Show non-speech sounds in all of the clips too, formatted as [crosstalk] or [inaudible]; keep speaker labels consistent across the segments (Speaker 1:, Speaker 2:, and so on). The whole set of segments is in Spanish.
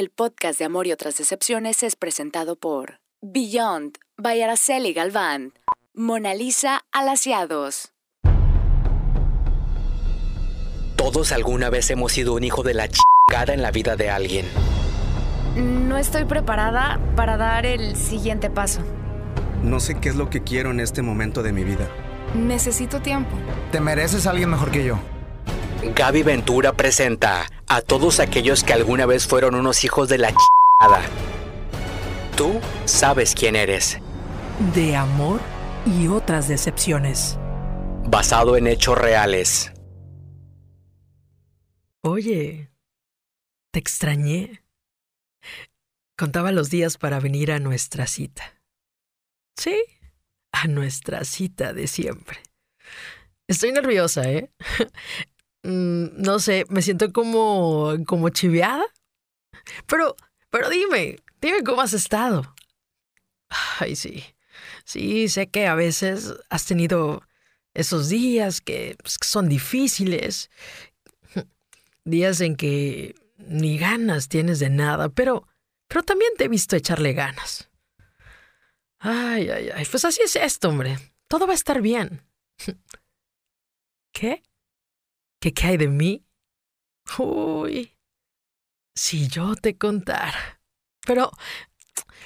Speaker 1: El podcast de Amor y otras decepciones es presentado por Beyond by Araceli Galván, Mona Lisa Alaciados.
Speaker 2: Todos alguna vez hemos sido un hijo de la chingada en la vida de alguien.
Speaker 3: No estoy preparada para dar el siguiente paso.
Speaker 4: No sé qué es lo que quiero en este momento de mi vida.
Speaker 3: Necesito tiempo.
Speaker 5: Te mereces a alguien mejor que yo.
Speaker 2: Gaby Ventura presenta a todos aquellos que alguna vez fueron unos hijos de la chingada. Tú sabes quién eres.
Speaker 6: De amor y otras decepciones.
Speaker 2: Basado en hechos reales.
Speaker 6: Oye, te extrañé. Contaba los días para venir a nuestra cita. Sí, a nuestra cita de siempre. Estoy nerviosa, ¿eh? Mm, no sé, me siento como, como chiveada. Pero, pero dime, dime cómo has estado. Ay, sí. Sí, sé que a veces has tenido esos días que pues, son difíciles [laughs] días en que ni ganas tienes de nada, pero, pero también te he visto echarle ganas. Ay, ay, ay, pues así es esto, hombre. Todo va a estar bien. [laughs] ¿Qué? ¿Qué cae de mí? Uy, si yo te contara. Pero,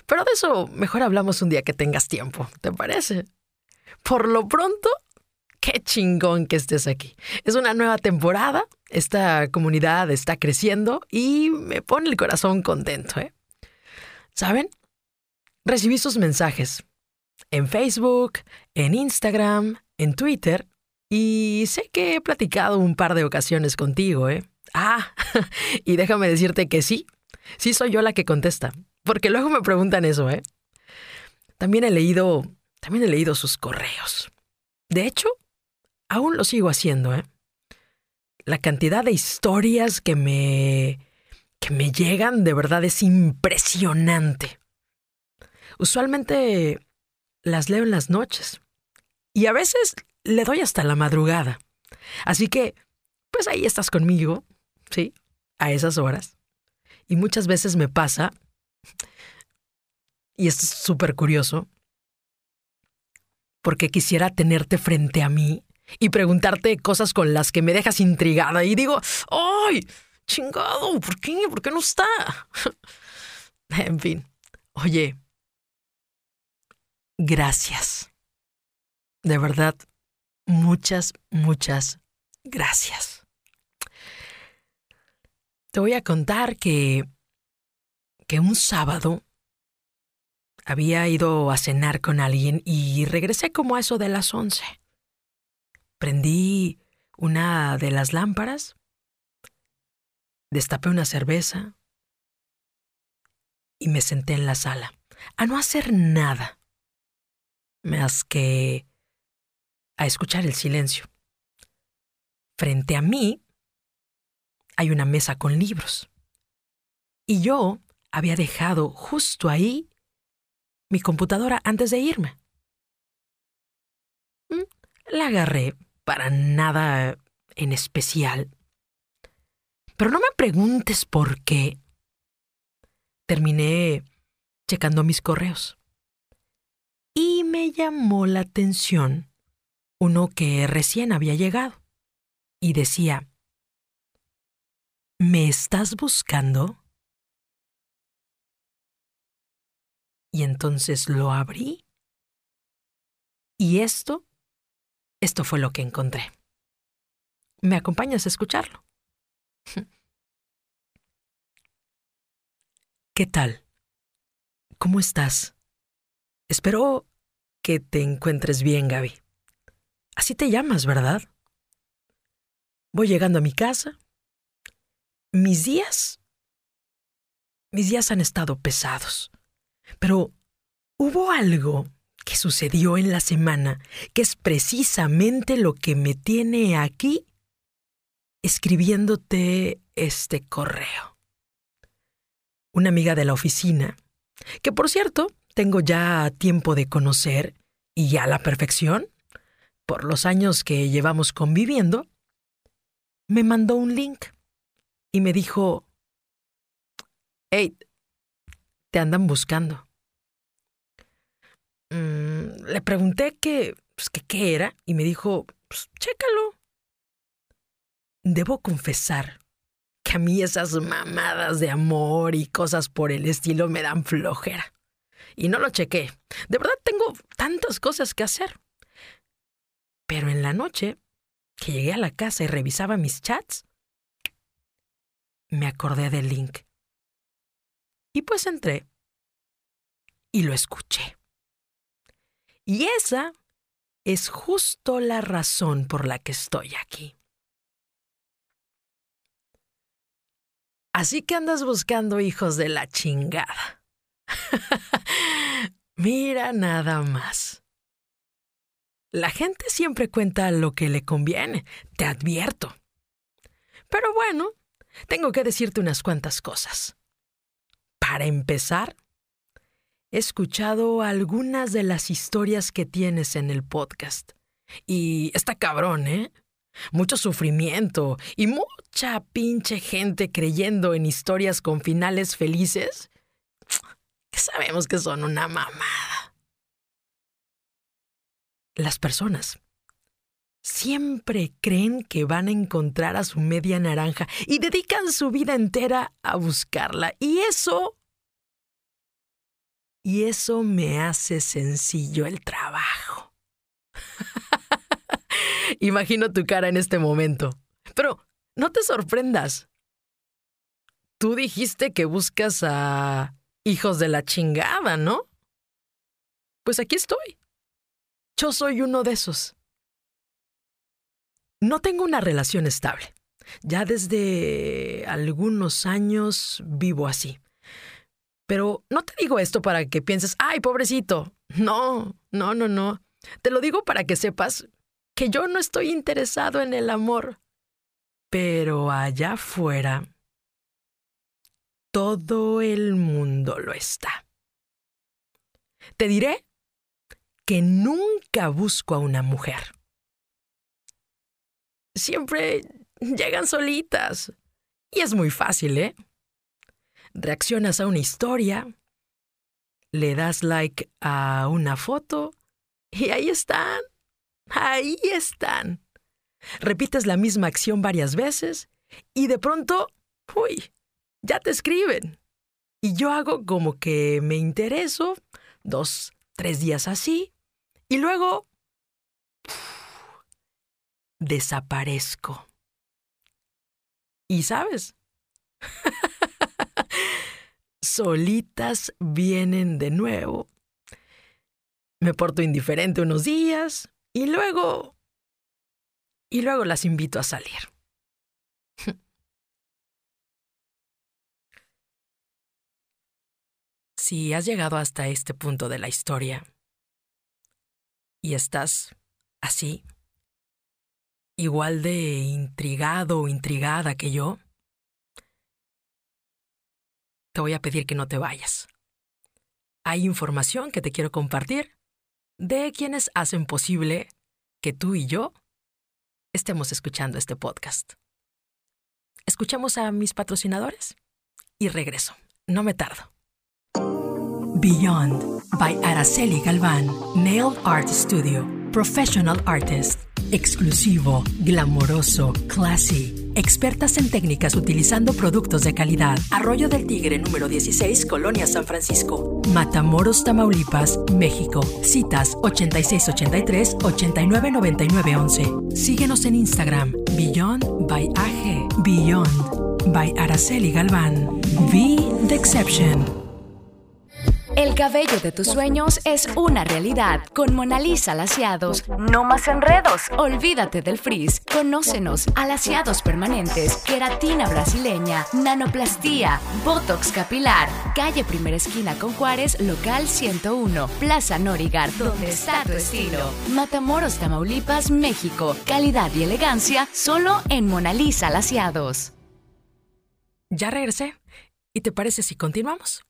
Speaker 6: pero de eso mejor hablamos un día que tengas tiempo, ¿te parece? Por lo pronto, qué chingón que estés aquí. Es una nueva temporada, esta comunidad está creciendo y me pone el corazón contento, ¿eh? ¿Saben? Recibí sus mensajes en Facebook, en Instagram, en Twitter y sé que he platicado un par de ocasiones contigo, ¿eh? Ah, [laughs] y déjame decirte que sí, sí soy yo la que contesta, porque luego me preguntan eso, ¿eh? También he leído, también he leído sus correos. De hecho, aún lo sigo haciendo, ¿eh? La cantidad de historias que me que me llegan de verdad es impresionante. Usualmente las leo en las noches y a veces le doy hasta la madrugada. Así que, pues ahí estás conmigo, ¿sí? A esas horas. Y muchas veces me pasa, y es súper curioso, porque quisiera tenerte frente a mí y preguntarte cosas con las que me dejas intrigada y digo, ¡ay! Chingado, ¿por qué? ¿Por qué no está? [laughs] en fin, oye, gracias. De verdad, muchas, muchas gracias. Te voy a contar que, que un sábado había ido a cenar con alguien y regresé como a eso de las once. Prendí una de las lámparas, destapé una cerveza y me senté en la sala a no hacer nada más que a escuchar el silencio. Frente a mí hay una mesa con libros y yo había dejado justo ahí mi computadora antes de irme. Mm, la agarré para nada en especial. Pero no me preguntes por qué. Terminé checando mis correos. Y me llamó la atención uno que recién había llegado. Y decía, ¿me estás buscando? Y entonces lo abrí. Y esto esto fue lo que encontré. ¿Me acompañas a escucharlo? [laughs] ¿Qué tal? ¿Cómo estás? Espero que te encuentres bien, Gaby. Así te llamas, ¿verdad? Voy llegando a mi casa. Mis días... Mis días han estado pesados. Pero hubo algo que sucedió en la semana, que es precisamente lo que me tiene aquí escribiéndote este correo. Una amiga de la oficina, que por cierto tengo ya tiempo de conocer y a la perfección, por los años que llevamos conviviendo, me mandó un link y me dijo, Hey, te andan buscando. Mm, le pregunté que, pues, qué era y me dijo, pues, chécalo. Debo confesar que a mí esas mamadas de amor y cosas por el estilo me dan flojera. Y no lo chequé. De verdad tengo tantas cosas que hacer. Pero en la noche, que llegué a la casa y revisaba mis chats, me acordé del link. Y pues entré y lo escuché. Y esa es justo la razón por la que estoy aquí. Así que andas buscando hijos de la chingada. [laughs] Mira nada más. La gente siempre cuenta lo que le conviene, te advierto. Pero bueno, tengo que decirte unas cuantas cosas. Para empezar, he escuchado algunas de las historias que tienes en el podcast. Y está cabrón, ¿eh? Mucho sufrimiento y mucha pinche gente creyendo en historias con finales felices [tsk] que sabemos que son una mamada. Las personas siempre creen que van a encontrar a su media naranja y dedican su vida entera a buscarla. Y eso... Y eso me hace sencillo el trabajo. [laughs] Imagino tu cara en este momento. Pero no te sorprendas. Tú dijiste que buscas a hijos de la chingada, ¿no? Pues aquí estoy. Yo soy uno de esos. No tengo una relación estable. Ya desde algunos años vivo así. Pero no te digo esto para que pienses, ay, pobrecito. No, no, no, no. Te lo digo para que sepas que yo no estoy interesado en el amor. Pero allá afuera, todo el mundo lo está. Te diré que nunca busco a una mujer. Siempre llegan solitas. Y es muy fácil, ¿eh? Reaccionas a una historia, le das like a una foto y ahí están. Ahí están. Repites la misma acción varias veces y de pronto, uy, ya te escriben. Y yo hago como que me intereso, dos, tres días así, y luego desaparezco. Y sabes, [laughs] solitas vienen de nuevo. Me porto indiferente unos días y luego... Y luego las invito a salir. [laughs] si has llegado hasta este punto de la historia y estás así, igual de intrigado o intrigada que yo, te voy a pedir que no te vayas. Hay información que te quiero compartir de quienes hacen posible que tú y yo estemos escuchando este podcast. Escuchamos a mis patrocinadores y regreso. No me tardo. Beyond by Araceli Galván, Nail Art Studio, Professional Artist, exclusivo, glamoroso, classy. Expertas en técnicas utilizando productos de calidad. Arroyo del Tigre número 16, Colonia San Francisco. Matamoros, Tamaulipas, México. Citas 8683-899911. Síguenos en Instagram, Beyond by AG. Beyond by Araceli Galván. Be the exception.
Speaker 1: El cabello de tus sueños es una realidad con Mona Lisa Laciados. No más enredos. Olvídate del frizz. Conócenos. Alaciados permanentes. Queratina brasileña. Nanoplastía. Botox capilar. Calle Primera Esquina con Juárez, local 101. Plaza Norigar, donde está tu estilo. Matamoros, Tamaulipas, México. Calidad y elegancia solo en Mona Lisa Laciados.
Speaker 6: Ya regresé. ¿Y te parece si continuamos?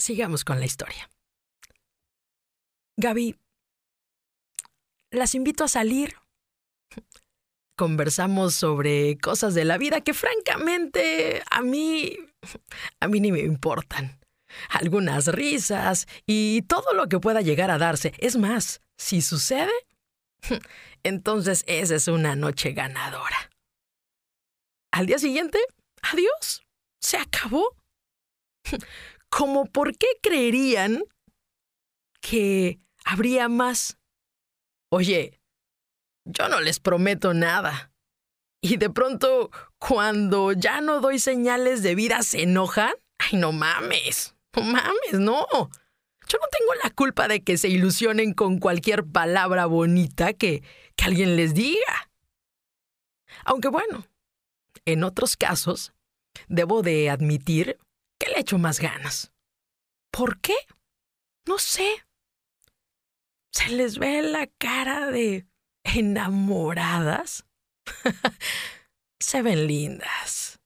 Speaker 6: Sigamos con la historia. Gaby, las invito a salir. conversamos sobre cosas de la vida que francamente a mí, a mí ni me importan. Algunas risas y todo lo que pueda llegar a darse. Es más, si sucede, entonces esa es una noche ganadora. Al día siguiente, adiós, se acabó. ¿Cómo por qué creerían que habría más? Oye, yo no les prometo nada. Y de pronto, cuando ya no doy señales de vida, se enojan. Ay, no mames, no mames, no. Yo no tengo la culpa de que se ilusionen con cualquier palabra bonita que, que alguien les diga. Aunque bueno, en otros casos, debo de admitir que le echo más ganas. ¿Por qué? No sé. Se les ve la cara de enamoradas. [laughs] Se ven lindas.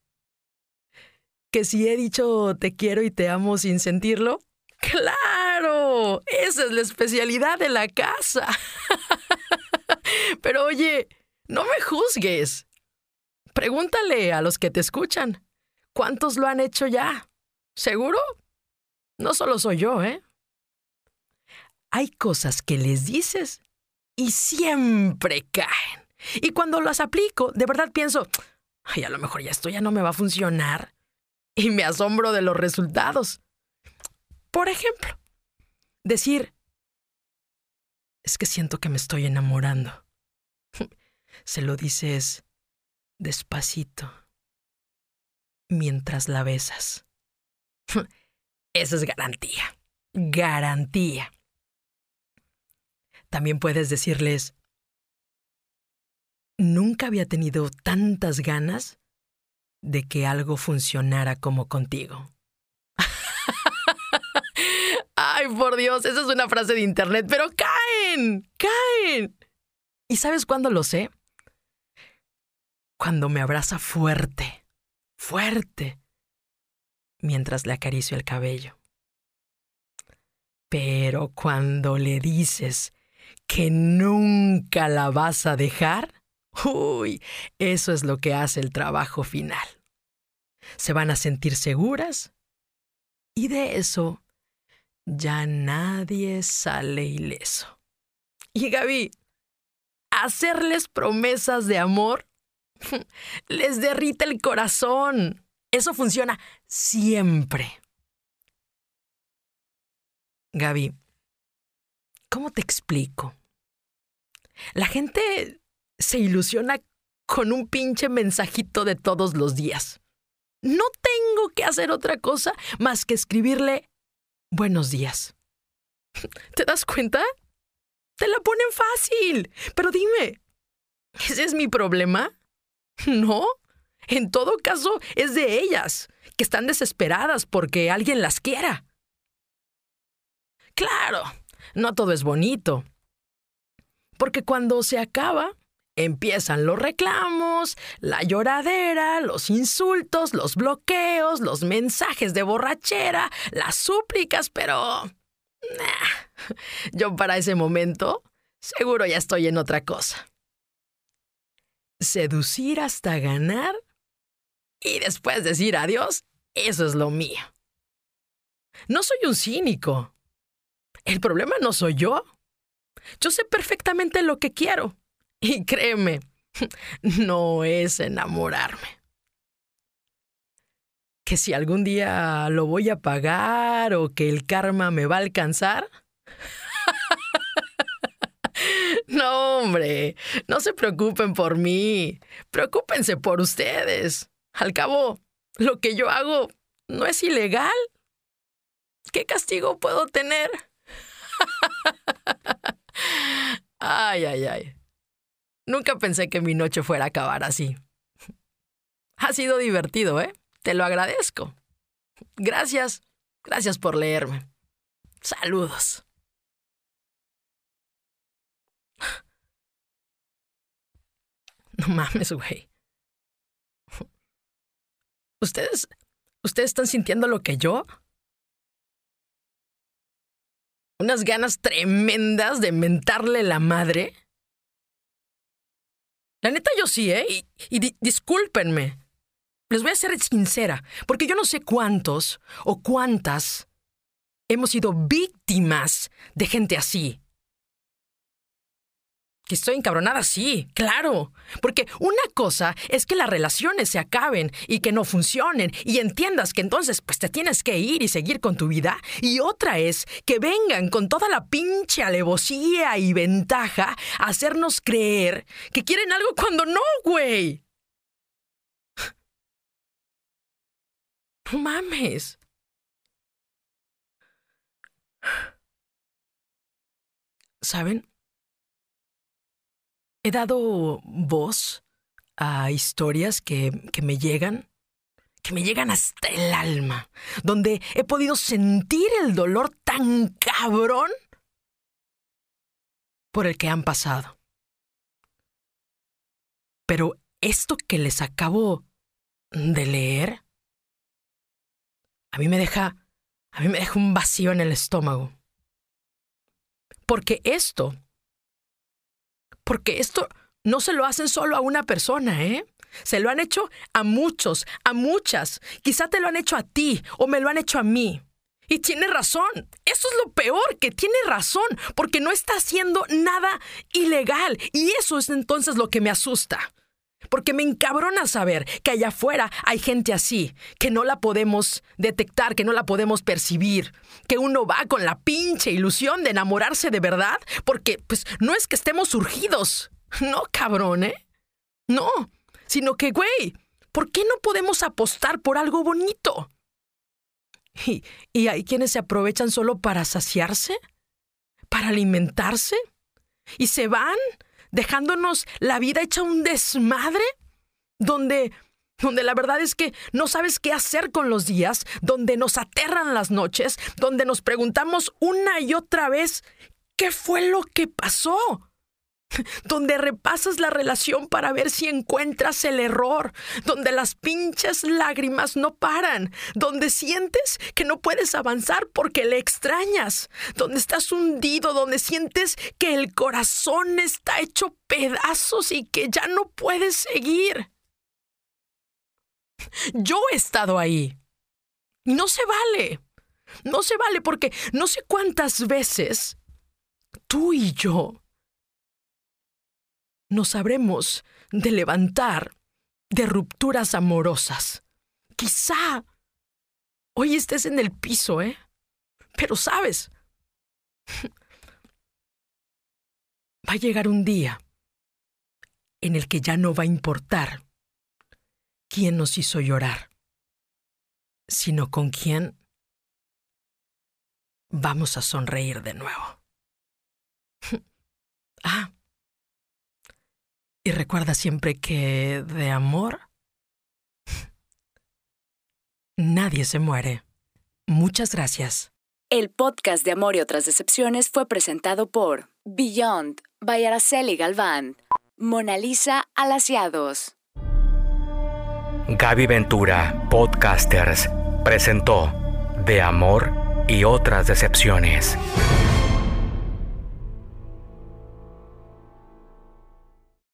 Speaker 6: Que si he dicho te quiero y te amo sin sentirlo, claro, esa es la especialidad de la casa. [laughs] Pero oye, no me juzgues. Pregúntale a los que te escuchan. ¿Cuántos lo han hecho ya? ¿Seguro? No solo soy yo, ¿eh? Hay cosas que les dices y siempre caen. Y cuando las aplico, de verdad pienso, ay, a lo mejor ya esto ya no me va a funcionar. Y me asombro de los resultados. Por ejemplo, decir, es que siento que me estoy enamorando. [laughs] Se lo dices despacito, mientras la besas. Esa es garantía. Garantía. También puedes decirles, nunca había tenido tantas ganas de que algo funcionara como contigo. [laughs] Ay, por Dios, esa es una frase de internet, pero caen, caen. ¿Y sabes cuándo lo sé? Cuando me abraza fuerte, fuerte, mientras le acaricio el cabello. Pero cuando le dices que nunca la vas a dejar, uy, eso es lo que hace el trabajo final. Se van a sentir seguras y de eso ya nadie sale ileso. Y Gaby, hacerles promesas de amor [laughs] les derrita el corazón. Eso funciona siempre. Gaby, ¿cómo te explico? La gente se ilusiona con un pinche mensajito de todos los días. No tengo que hacer otra cosa más que escribirle buenos días. [laughs] ¿Te das cuenta? Te la ponen fácil. Pero dime, ¿ese es mi problema? [laughs] ¿No? En todo caso, es de ellas, que están desesperadas porque alguien las quiera. Claro, no todo es bonito. Porque cuando se acaba, empiezan los reclamos, la lloradera, los insultos, los bloqueos, los mensajes de borrachera, las súplicas, pero... yo para ese momento seguro ya estoy en otra cosa. Seducir hasta ganar y después decir adiós, eso es lo mío. No soy un cínico. El problema no soy yo. Yo sé perfectamente lo que quiero. Y créeme, [laughs] no es enamorarme. Que si algún día lo voy a pagar o que el karma me va a alcanzar. [laughs] no, hombre, no se preocupen por mí. Preocúpense por ustedes. Al cabo, lo que yo hago no es ilegal. ¿Qué castigo puedo tener? [laughs] ay, ay, ay. Nunca pensé que mi noche fuera a acabar así. Ha sido divertido, ¿eh? Te lo agradezco. Gracias. Gracias por leerme. Saludos. [laughs] No mames, güey. ¿Ustedes, ustedes están sintiendo lo que yo? Unas ganas tremendas de mentarle la madre. La neta yo sí, ¿eh? Y, y di- discúlpenme. Les voy a ser sincera, porque yo no sé cuántos o cuántas hemos sido víctimas de gente así. Que estoy encabronada, sí, claro. Porque una cosa es que las relaciones se acaben y que no funcionen y entiendas que entonces pues te tienes que ir y seguir con tu vida. Y otra es que vengan con toda la pinche alevosía y ventaja a hacernos creer que quieren algo cuando no, güey. No mames. ¿Saben? He dado voz a historias que, que me llegan, que me llegan hasta el alma, donde he podido sentir el dolor tan cabrón por el que han pasado. Pero esto que les acabo de leer, a mí me deja, a mí me deja un vacío en el estómago. Porque esto, porque esto no se lo hacen solo a una persona, ¿eh? Se lo han hecho a muchos, a muchas. Quizá te lo han hecho a ti o me lo han hecho a mí. Y tiene razón. Eso es lo peor, que tiene razón, porque no está haciendo nada ilegal. Y eso es entonces lo que me asusta. Porque me encabrona saber que allá afuera hay gente así, que no la podemos detectar, que no la podemos percibir, que uno va con la pinche ilusión de enamorarse de verdad, porque pues no es que estemos surgidos. No, cabrón, ¿eh? No, sino que, güey, ¿por qué no podemos apostar por algo bonito? Y, y hay quienes se aprovechan solo para saciarse, para alimentarse, y se van dejándonos la vida hecha un desmadre, donde, donde la verdad es que no sabes qué hacer con los días, donde nos aterran las noches, donde nos preguntamos una y otra vez qué fue lo que pasó [laughs] donde repasas la relación para ver si encuentras el error, donde las pinches lágrimas no paran, donde sientes que no puedes avanzar porque le extrañas, donde estás hundido, donde sientes que el corazón está hecho pedazos y que ya no puedes seguir. Yo he estado ahí. No se vale. No se vale porque no sé cuántas veces tú y yo nos habremos de levantar de rupturas amorosas. Quizá hoy estés en el piso, ¿eh? Pero sabes, [laughs] va a llegar un día en el que ya no va a importar quién nos hizo llorar, sino con quién vamos a sonreír de nuevo. [laughs] ah, y recuerda siempre que de amor nadie se muere. Muchas gracias.
Speaker 1: El podcast de Amor y otras decepciones fue presentado por Beyond by Araceli Galván, Mona Lisa Alaciados.
Speaker 2: Gaby Ventura, Podcasters, presentó De Amor y otras decepciones.